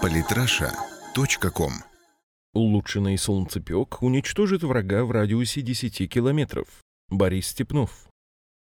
Политраша.ком Улучшенный солнцепек уничтожит врага в радиусе 10 километров. Борис Степнов.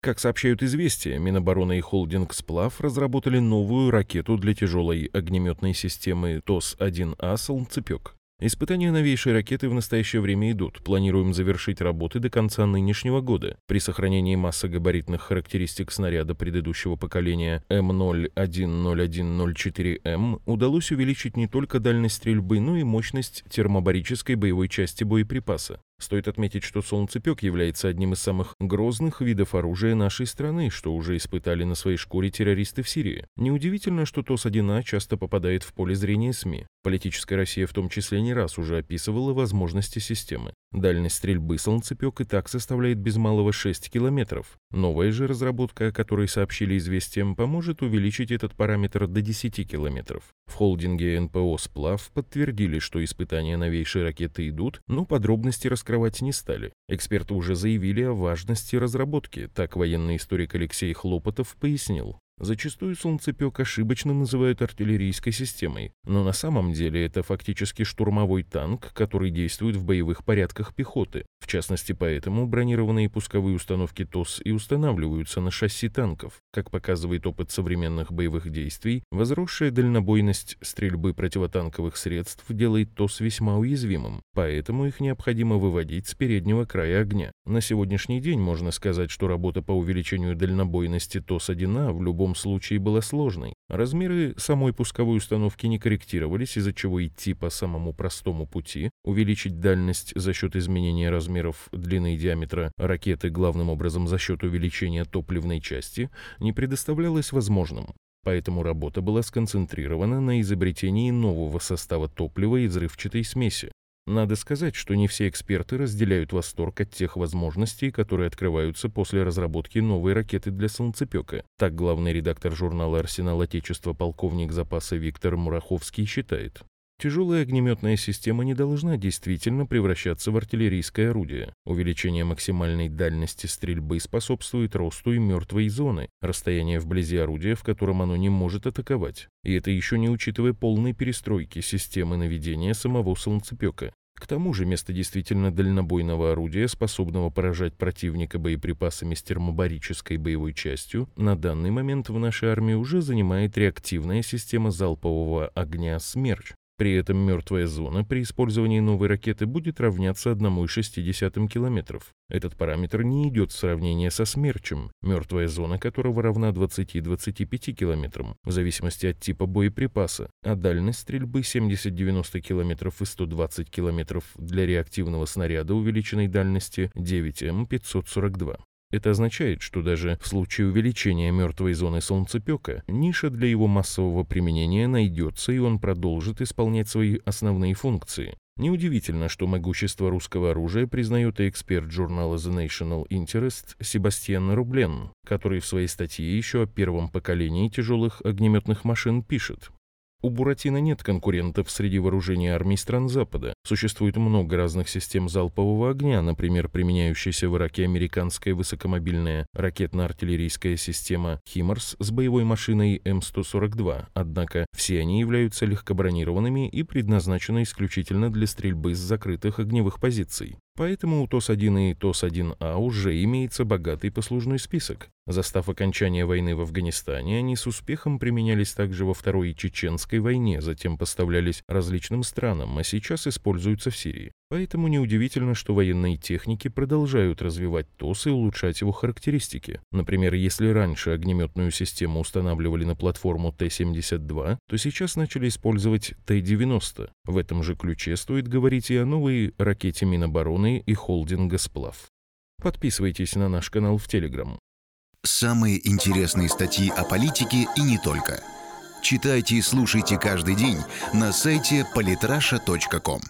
Как сообщают «Известия», Минобороны и холдинг «Сплав» разработали новую ракету для тяжелой огнеметной системы ТОС-1А «Солнцепек». Испытания новейшей ракеты в настоящее время идут. Планируем завершить работы до конца нынешнего года. При сохранении массогабаритных характеристик снаряда предыдущего поколения М010104М удалось увеличить не только дальность стрельбы, но и мощность термобарической боевой части боеприпаса. Стоит отметить, что солнцепек является одним из самых грозных видов оружия нашей страны, что уже испытали на своей шкуре террористы в Сирии. Неудивительно, что ТОС-1А часто попадает в поле зрения СМИ. Политическая Россия в том числе не раз уже описывала возможности системы. Дальность стрельбы солнцепек и так составляет без малого 6 километров. Новая же разработка, о которой сообщили известиям, поможет увеличить этот параметр до 10 километров. В холдинге НПО «Сплав» подтвердили, что испытания новейшей ракеты идут, но подробности раскрывать не стали. Эксперты уже заявили о важности разработки, так военный историк Алексей Хлопотов пояснил. Зачастую солнцепек ошибочно называют артиллерийской системой, но на самом деле это фактически штурмовой танк, который действует в боевых порядках пехоты. В частности, поэтому бронированные пусковые установки ТОС и устанавливаются на шасси танков. Как показывает опыт современных боевых действий, возросшая дальнобойность стрельбы противотанковых средств делает ТОС весьма уязвимым, поэтому их необходимо выводить с переднего края огня. На сегодняшний день можно сказать, что работа по увеличению дальнобойности ТОС-1А в любом случае была сложной. Размеры самой пусковой установки не корректировались, из-за чего идти по самому простому пути, увеличить дальность за счет изменения размеров длины и диаметра ракеты главным образом за счет увеличения топливной части, не предоставлялось возможным. Поэтому работа была сконцентрирована на изобретении нового состава топлива и взрывчатой смеси, надо сказать, что не все эксперты разделяют восторг от тех возможностей, которые открываются после разработки новой ракеты для солнцепека. Так главный редактор журнала «Арсенал Отечества» полковник запаса Виктор Мураховский считает. Тяжелая огнеметная система не должна действительно превращаться в артиллерийское орудие. Увеличение максимальной дальности стрельбы способствует росту и мертвой зоны, расстояние вблизи орудия, в котором оно не может атаковать. И это еще не учитывая полной перестройки системы наведения самого солнцепека. К тому же место действительно дальнобойного орудия, способного поражать противника боеприпасами с термобарической боевой частью, на данный момент в нашей армии уже занимает реактивная система залпового огня «Смерч», при этом мертвая зона при использовании новой ракеты будет равняться 1,6 км. Этот параметр не идет в сравнение со смерчем, мертвая зона которого равна 20-25 км, в зависимости от типа боеприпаса, а дальность стрельбы 70-90 км и 120 км для реактивного снаряда увеличенной дальности 9М542. Это означает, что даже в случае увеличения мертвой зоны солнцепека, ниша для его массового применения найдется, и он продолжит исполнять свои основные функции. Неудивительно, что могущество русского оружия признает и эксперт журнала The National Interest Себастьян Рублен, который в своей статье еще о первом поколении тяжелых огнеметных машин пишет. У Буратино нет конкурентов среди вооружений армий стран Запада. Существует много разных систем залпового огня, например, применяющаяся в Ираке американская высокомобильная ракетно-артиллерийская система «Химарс» с боевой машиной М142, однако все они являются легкобронированными и предназначены исключительно для стрельбы с закрытых огневых позиций. Поэтому у ТОС-1 и ТОС-1А уже имеется богатый послужной список. Застав окончания войны в Афганистане, они с успехом применялись также во Второй Чеченской войне, затем поставлялись различным странам, а сейчас используются в Сирии. Поэтому неудивительно, что военные техники продолжают развивать ТОС и улучшать его характеристики. Например, если раньше огнеметную систему устанавливали на платформу Т-72, то сейчас начали использовать Т-90. В этом же ключе стоит говорить и о новой ракете Минобороны и холдинга «Сплав». Подписывайтесь на наш канал в Телеграм. Самые интересные статьи о политике и не только. Читайте и слушайте каждый день на сайте polytrasha.com.